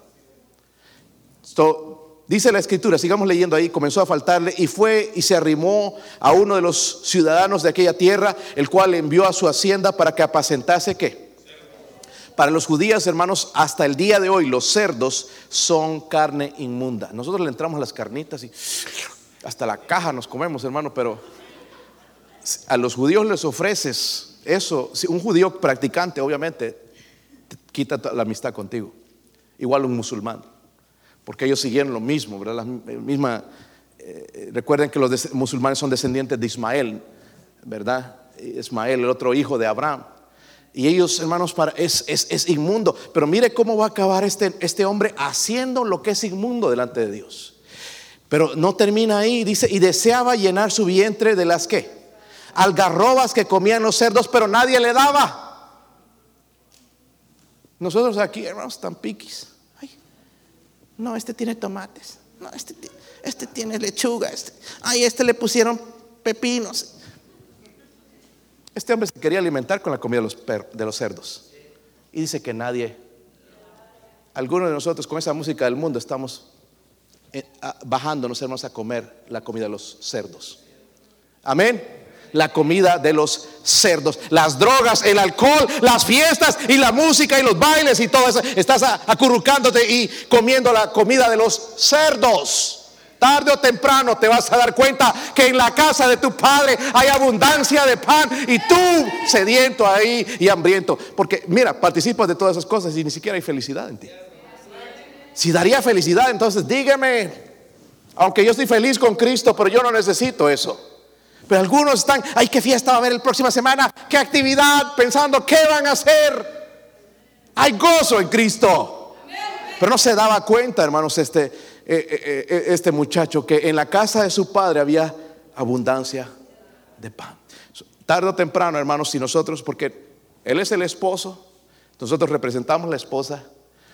dice la escritura, sigamos leyendo ahí, comenzó a faltarle y fue y se arrimó a uno de los ciudadanos de aquella tierra, el cual envió a su hacienda para que apacentase qué? Para los judíos, hermanos, hasta el día de hoy los cerdos son carne inmunda. Nosotros le entramos las carnitas y hasta la caja nos comemos, hermano, pero a los judíos les ofreces eso. Un judío practicante, obviamente, quita la amistad contigo. Igual un musulmán, porque ellos siguieron lo mismo, ¿verdad? La misma, eh, recuerden que los musulmanes son descendientes de Ismael, ¿verdad? Ismael, el otro hijo de Abraham. Y ellos, hermanos, para, es, es, inmundo. Pero mire cómo va a acabar este, este hombre haciendo lo que es inmundo delante de Dios. Pero no termina ahí, dice, y deseaba llenar su vientre de las que, algarrobas que comían los cerdos, pero nadie le daba. Nosotros aquí, hermanos, tan piquis. no, este tiene tomates. No, este, este tiene lechuga. Este, ay, este le pusieron pepinos. Este hombre se quería alimentar con la comida de los, cerdos. Y dice que nadie, algunos de nosotros con esa música del mundo estamos eh, bajándonos, hermanos, a comer la comida de los cerdos. Amén. La comida de los cerdos, las drogas, el alcohol, las fiestas y la música y los bailes y todo eso. Estás acurrucándote y comiendo la comida de los cerdos. Tarde o temprano te vas a dar cuenta que en la casa de tu padre hay abundancia de pan y tú sediento ahí y hambriento. Porque mira, participas de todas esas cosas y ni siquiera hay felicidad en ti. Si daría felicidad, entonces dígame, aunque yo estoy feliz con Cristo, pero yo no necesito eso. Pero algunos están, ay, qué fiesta va a haber el próxima semana, qué actividad, pensando qué van a hacer. Hay gozo en Cristo. Pero no se daba cuenta, hermanos, este eh, eh, eh, este muchacho que en la casa de su padre había abundancia de pan. Tarde o temprano, hermanos, si nosotros, porque él es el esposo, nosotros representamos la esposa,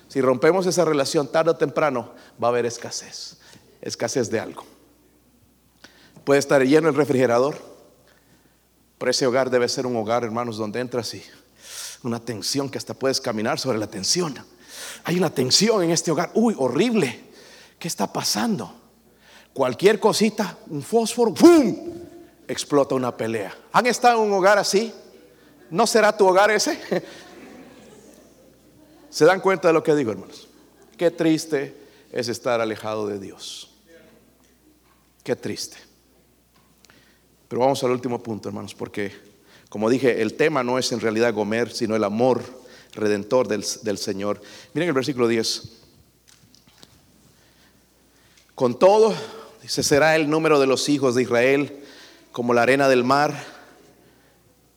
si rompemos esa relación, tarde o temprano va a haber escasez, escasez de algo. Puede estar lleno el refrigerador, pero ese hogar debe ser un hogar, hermanos, donde entras y una tensión que hasta puedes caminar sobre la tensión. Hay una tensión en este hogar, uy, horrible. ¿Qué está pasando? Cualquier cosita, un fósforo, ¡pum! Explota una pelea. ¿Han estado en un hogar así? ¿No será tu hogar ese? [LAUGHS] ¿Se dan cuenta de lo que digo, hermanos? Qué triste es estar alejado de Dios. Qué triste. Pero vamos al último punto, hermanos, porque, como dije, el tema no es en realidad Gomer, sino el amor redentor del, del Señor. Miren el versículo 10. Con todo, dice, será el número de los hijos de Israel como la arena del mar.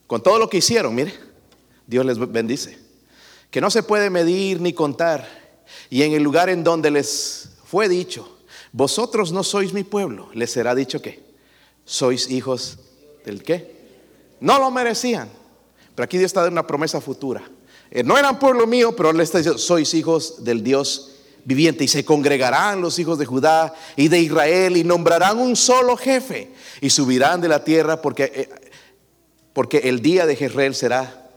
Con todo lo que hicieron, mire, Dios les bendice. Que no se puede medir ni contar. Y en el lugar en donde les fue dicho, vosotros no sois mi pueblo, les será dicho que sois hijos del qué. No lo merecían. Pero aquí Dios está dando una promesa futura. Eh, no eran pueblo mío, pero le está diciendo, sois hijos del Dios viviente y se congregarán los hijos de Judá y de Israel y nombrarán un solo jefe y subirán de la tierra porque, eh, porque el día de Jezreel será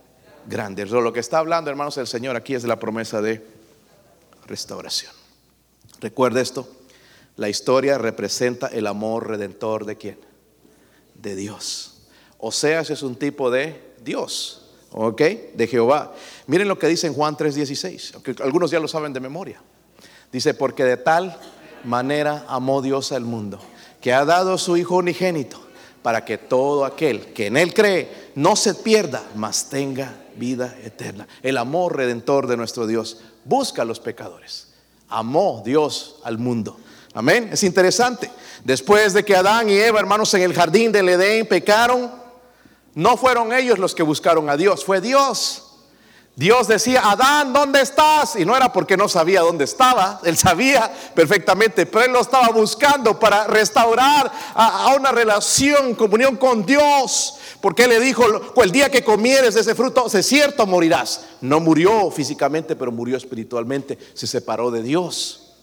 grande. Lo que está hablando, hermanos, el Señor aquí es de la promesa de restauración. Recuerda esto, la historia representa el amor redentor de quién? De Dios. O sea, es un tipo de Dios, ¿ok? De Jehová. Miren lo que dice en Juan 3:16, aunque algunos ya lo saben de memoria. Dice, porque de tal manera amó Dios al mundo, que ha dado a su Hijo unigénito, para que todo aquel que en Él cree no se pierda, mas tenga vida eterna. El amor redentor de nuestro Dios busca a los pecadores. Amó Dios al mundo. Amén. Es interesante. Después de que Adán y Eva, hermanos, en el jardín del Edén pecaron, no fueron ellos los que buscaron a Dios, fue Dios. Dios decía, Adán, ¿dónde estás? Y no era porque no sabía dónde estaba, él sabía perfectamente, pero él lo estaba buscando para restaurar a, una relación, comunión con Dios. Porque él le dijo, el día que comieres de ese fruto, es cierto, morirás. No murió físicamente, pero murió espiritualmente, se separó de Dios.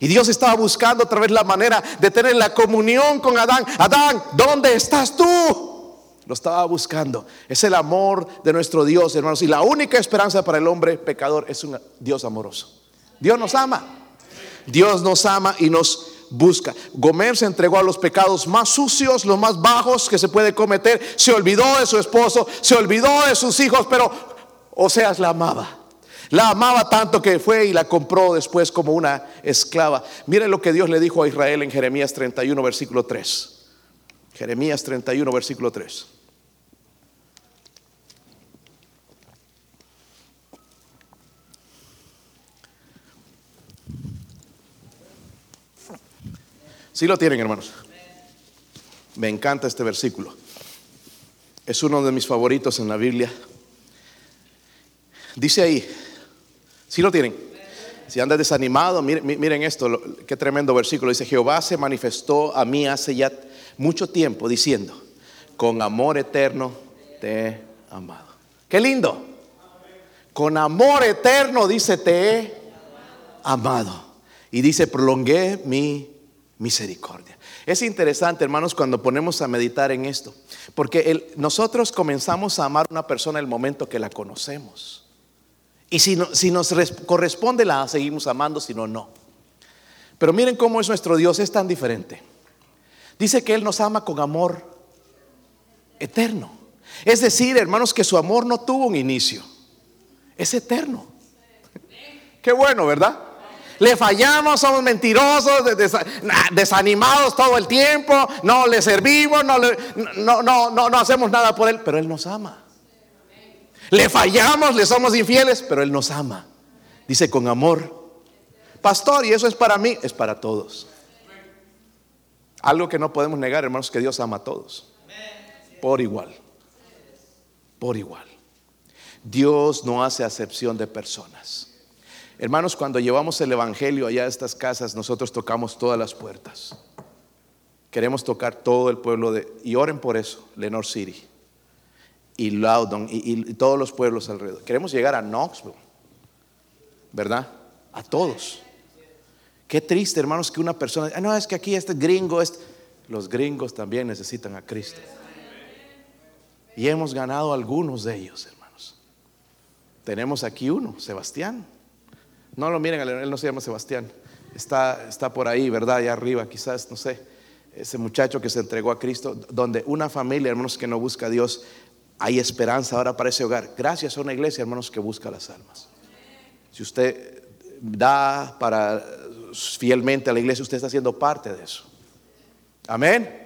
Y Dios estaba buscando otra vez la manera de tener la comunión con Adán. Adán, ¿dónde estás tú? Lo estaba buscando. Es el amor de nuestro Dios, hermanos. Y la única esperanza para el hombre pecador es un Dios amoroso. Dios nos ama. Dios nos ama y nos busca. Gomer se entregó a los pecados más sucios, los más bajos que se puede cometer. Se olvidó de su esposo, se olvidó de sus hijos, pero Oseas la amaba. La amaba tanto que fue y la compró después como una esclava. Miren lo que Dios le dijo a Israel en Jeremías 31, versículo 3. Jeremías 31, versículo 3. Si lo tienen, hermanos. Me encanta este versículo. Es uno de mis favoritos en la Biblia. Dice ahí, si lo tienen. Si andas desanimado, miren, miren esto, qué tremendo versículo. Dice, Jehová se manifestó a mí hace ya mucho tiempo diciendo, con amor eterno te he amado. Qué lindo. Con amor eterno dice, te he amado. Y dice, prolongué mi misericordia. Es interesante, hermanos, cuando ponemos a meditar en esto, porque nosotros comenzamos a amar a una persona el momento que la conocemos. Y si, si nos corresponde, la seguimos amando, si no, no. Pero miren cómo es nuestro Dios, es tan diferente. Dice que Él nos ama con amor eterno. Es decir, hermanos, que su amor no tuvo un inicio, es eterno. Qué bueno, ¿verdad? Le fallamos, somos mentirosos, desanimados todo el tiempo, no le servimos, no, no, no, no, hacemos nada por Él, pero Él nos ama. Le fallamos, le somos infieles, pero Él nos ama. Dice con amor. Pastor, y eso es para mí, es para todos. Algo que no podemos negar, hermanos, que Dios ama a todos. Por igual. Por igual. Dios no hace acepción de personas. Hermanos, cuando llevamos el Evangelio allá a estas casas, nosotros tocamos todas las puertas. Queremos tocar todo el pueblo de... Y oren por eso, Lenore City. Y Loudon y, y todos los pueblos alrededor. Queremos llegar a Knoxville. ¿Verdad? A todos. Qué triste, hermanos, que una persona... no, es que aquí este gringo... Los gringos también necesitan a Cristo. Y hemos ganado algunos de ellos, hermanos. Tenemos aquí uno, Sebastián. No lo miren, él no se llama Sebastián. Está, está por ahí, ¿verdad? Allá arriba, quizás, no sé. Ese muchacho que se entregó a Cristo, donde una familia, hermanos, que no busca a Dios, hay esperanza ahora para ese hogar. Gracias a una iglesia, hermanos, que busca las almas. Si usted da para fielmente a la iglesia, usted está haciendo parte de eso. Amén.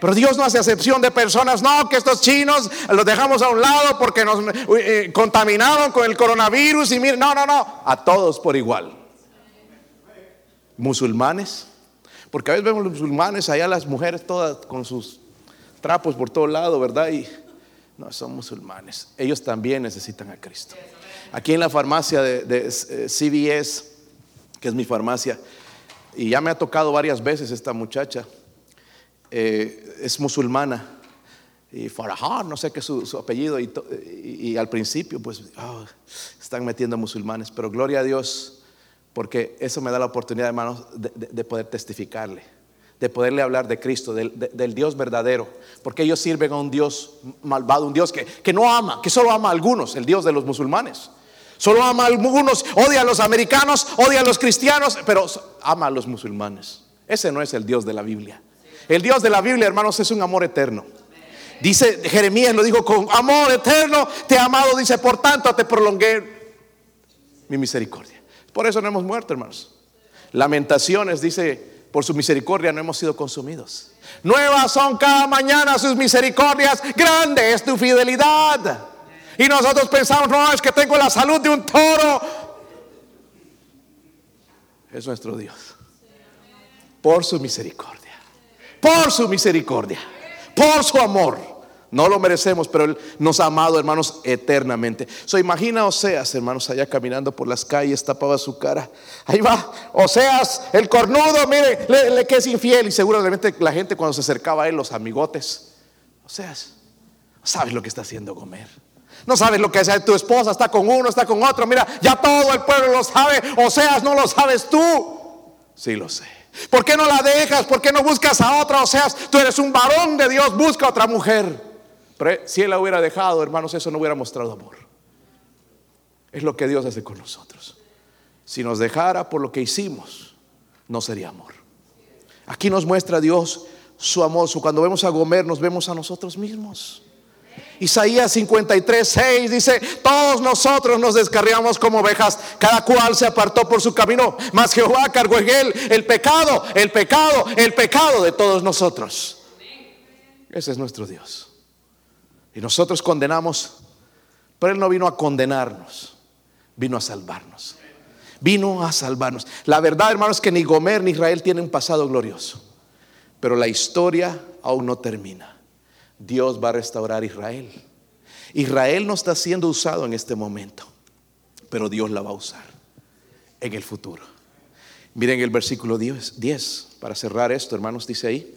Pero Dios no hace excepción de personas, no, que estos chinos los dejamos a un lado porque nos eh, contaminaron con el coronavirus y miren, no, no, no, a todos por igual. Musulmanes, porque a veces vemos los musulmanes, allá las mujeres todas con sus trapos por todo lado, ¿verdad? Y no, son musulmanes. Ellos también necesitan a Cristo. Aquí en la farmacia de, eh, CBS, que es mi farmacia, y ya me ha tocado varias veces esta muchacha, eh, es musulmana, y Farahar, no sé qué es su, apellido, y, al principio pues ah, están metiendo musulmanes, pero gloria a Dios, porque eso me da la oportunidad, hermanos, de poder testificarle. De poderle hablar de Cristo, del, Dios verdadero, porque ellos sirven a un Dios malvado, un Dios que, que no ama, que solo ama a algunos, el Dios de los musulmanes. Solo ama a algunos, odia a los americanos, odia a los cristianos, pero ama a los musulmanes. Ese no es el Dios de la Biblia. El Dios de la Biblia, hermanos, es un amor eterno. Dice Jeremías, lo dijo con amor eterno, te he amado, dice, por tanto te prolongué mi misericordia. Por eso no hemos muerto, hermanos. Lamentaciones, dice por su misericordia no hemos sido consumidos. Nuevas son cada mañana sus misericordias. Grande es tu fidelidad. Y nosotros pensamos, no, es que tengo la salud de un toro. Es nuestro Dios. Por su misericordia. Por su misericordia. Por su amor. No lo merecemos, pero Él nos ha amado, hermanos, eternamente. So, imagina Oseas, hermanos, allá caminando por las calles, tapaba su cara. Ahí va, Oseas, el cornudo, mire, le, que es infiel. Y seguramente la gente cuando se acercaba a él, los amigotes. Oseas, sabes lo que está haciendo comer. No sabes lo que hace tu esposa, está con uno, está con otro. Mira, ya todo el pueblo lo sabe. Oseas, no lo sabes tú. Sí lo sé. ¿Por qué no la dejas? ¿Por qué no buscas a otra? Oseas, tú eres un varón de Dios, busca a otra mujer. Pero si él la hubiera dejado, hermanos, eso no hubiera mostrado amor. Es lo que Dios hace con nosotros. Si nos dejara por lo que hicimos, no sería amor. Aquí nos muestra Dios su amor. Cuando vemos a Gomer, nos vemos a nosotros mismos. Isaías 53, 6 dice, todos nosotros nos descarriamos como ovejas, cada cual se apartó por su camino, mas Jehová cargó en él el pecado, el pecado, el pecado de todos nosotros. Ese es nuestro Dios. Y nosotros condenamos, pero Él no vino a condenarnos, vino a salvarnos. Vino a salvarnos. La verdad, hermanos, es que ni Gomer ni Israel tienen un pasado glorioso. Pero la historia aún no termina. Dios va a restaurar Israel. Israel no está siendo usado en este momento, pero Dios la va a usar en el futuro. Miren el versículo 10, 10 para cerrar esto, hermanos, dice ahí.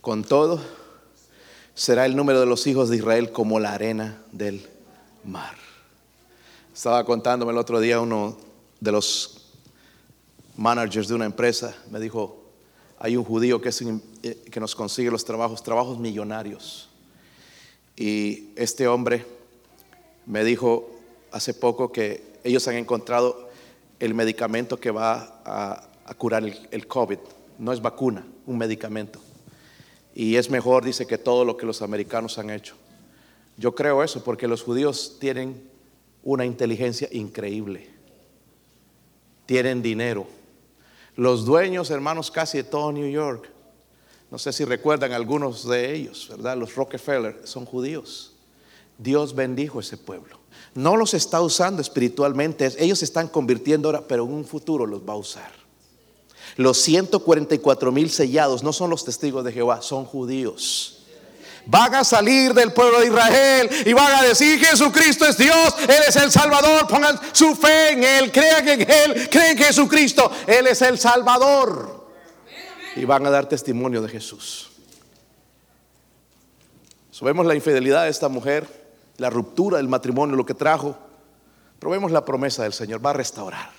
Con todo, será el número de los hijos de Israel como la arena del mar. Estaba contándome el otro día uno de los managers de una empresa, me dijo, hay un judío que, eh, que nos consigue los trabajos, trabajos millonarios. Y este hombre me dijo hace poco que ellos han encontrado el medicamento que va a, curar el COVID. No es vacuna, un medicamento. Y es mejor, dice, que todo lo que los americanos han hecho. Yo creo eso porque los judíos tienen una inteligencia increíble. Tienen dinero. Los dueños, hermanos, casi de todo New York. No sé si recuerdan algunos de ellos, ¿verdad? Los Rockefeller son judíos. Dios bendijo ese pueblo. No los está usando espiritualmente, ellos se están convirtiendo ahora, pero en un futuro los va a usar. Los 144 mil sellados no son los testigos de Jehová, son judíos. Van a salir del pueblo de Israel y van a decir Jesucristo es Dios, Él es el Salvador. Pongan su fe en Él, crean en Él, creen en Jesucristo, Él es el Salvador. Y van a dar testimonio de Jesús. Vemos la infidelidad de esta mujer, la ruptura del matrimonio, lo que trajo. Pero vemos la promesa del Señor, va a restaurar.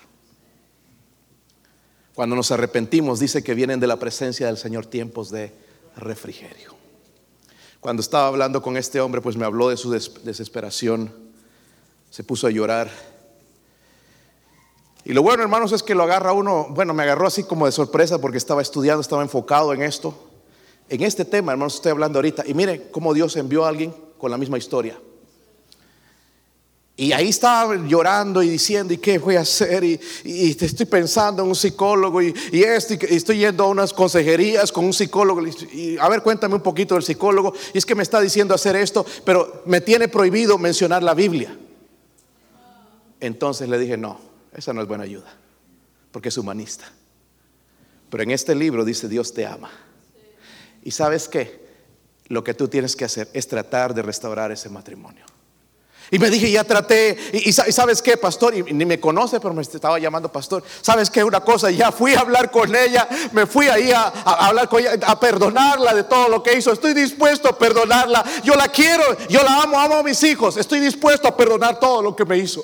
Cuando nos arrepentimos, dice que vienen de la presencia del Señor tiempos de refrigerio. Cuando estaba hablando con este hombre, pues me habló de su desesperación, se puso a llorar. Y lo bueno, hermanos, es que lo agarra uno, bueno, me agarró así como de sorpresa porque estaba estudiando, estaba enfocado en esto. En este tema, hermanos, estoy hablando ahorita. Y mire cómo Dios envió a alguien con la misma historia. Y ahí estaba llorando y diciendo, ¿y qué voy a hacer? Y, y estoy pensando en un psicólogo y, esto, y estoy yendo a unas consejerías con un psicólogo. Y a ver, cuéntame un poquito del psicólogo. Y es que me está diciendo hacer esto, pero me tiene prohibido mencionar la Biblia. Entonces le dije, no, esa no es buena ayuda, porque es humanista. Pero en este libro dice, Dios te ama. Y sabes qué? Lo que tú tienes que hacer es tratar de restaurar ese matrimonio. Y me dije, ya traté, y, sabes qué, pastor, y ni me conoce, pero me estaba llamando pastor. ¿Sabes qué? Una cosa, ya fui a hablar con ella, me fui ahí a, hablar con ella, a perdonarla de todo lo que hizo. Estoy dispuesto a perdonarla. Yo la quiero, yo la amo, amo a mis hijos. Estoy dispuesto a perdonar todo lo que me hizo.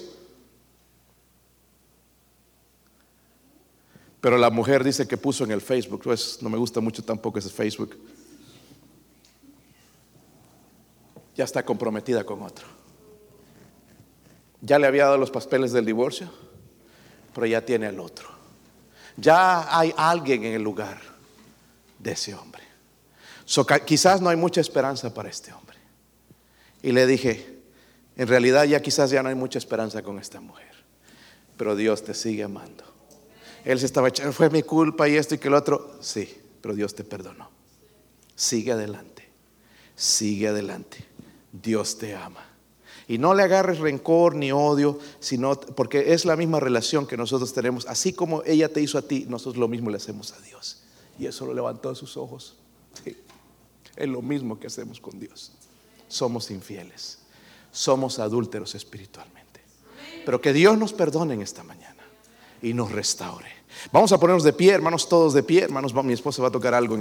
Pero la mujer dice que puso en el Facebook, pues no me gusta mucho tampoco ese Facebook. Ya está comprometida con otro. Ya le había dado los papeles del divorcio, pero ya tiene al otro. Ya hay alguien en el lugar de ese hombre. quizás no hay mucha esperanza para este hombre. Y le dije, en realidad ya quizás ya no hay mucha esperanza con esta mujer, pero Dios te sigue amando. Él se estaba echando, fue mi culpa y esto y que el otro, sí, pero Dios te perdonó. Sigue adelante, sigue adelante. Dios te ama. Y no le agarres rencor ni odio, sino porque es la misma relación que nosotros tenemos. Así como ella te hizo a ti, nosotros lo mismo le hacemos a Dios. Y eso lo levantó a sus ojos. Es lo mismo que hacemos con Dios. Somos infieles. Somos adúlteros espiritualmente. Pero que Dios nos perdone en esta mañana y nos restaure. Vamos a ponernos de pie, hermanos, todos de pie. Hermanos, mi esposa va a tocar algo.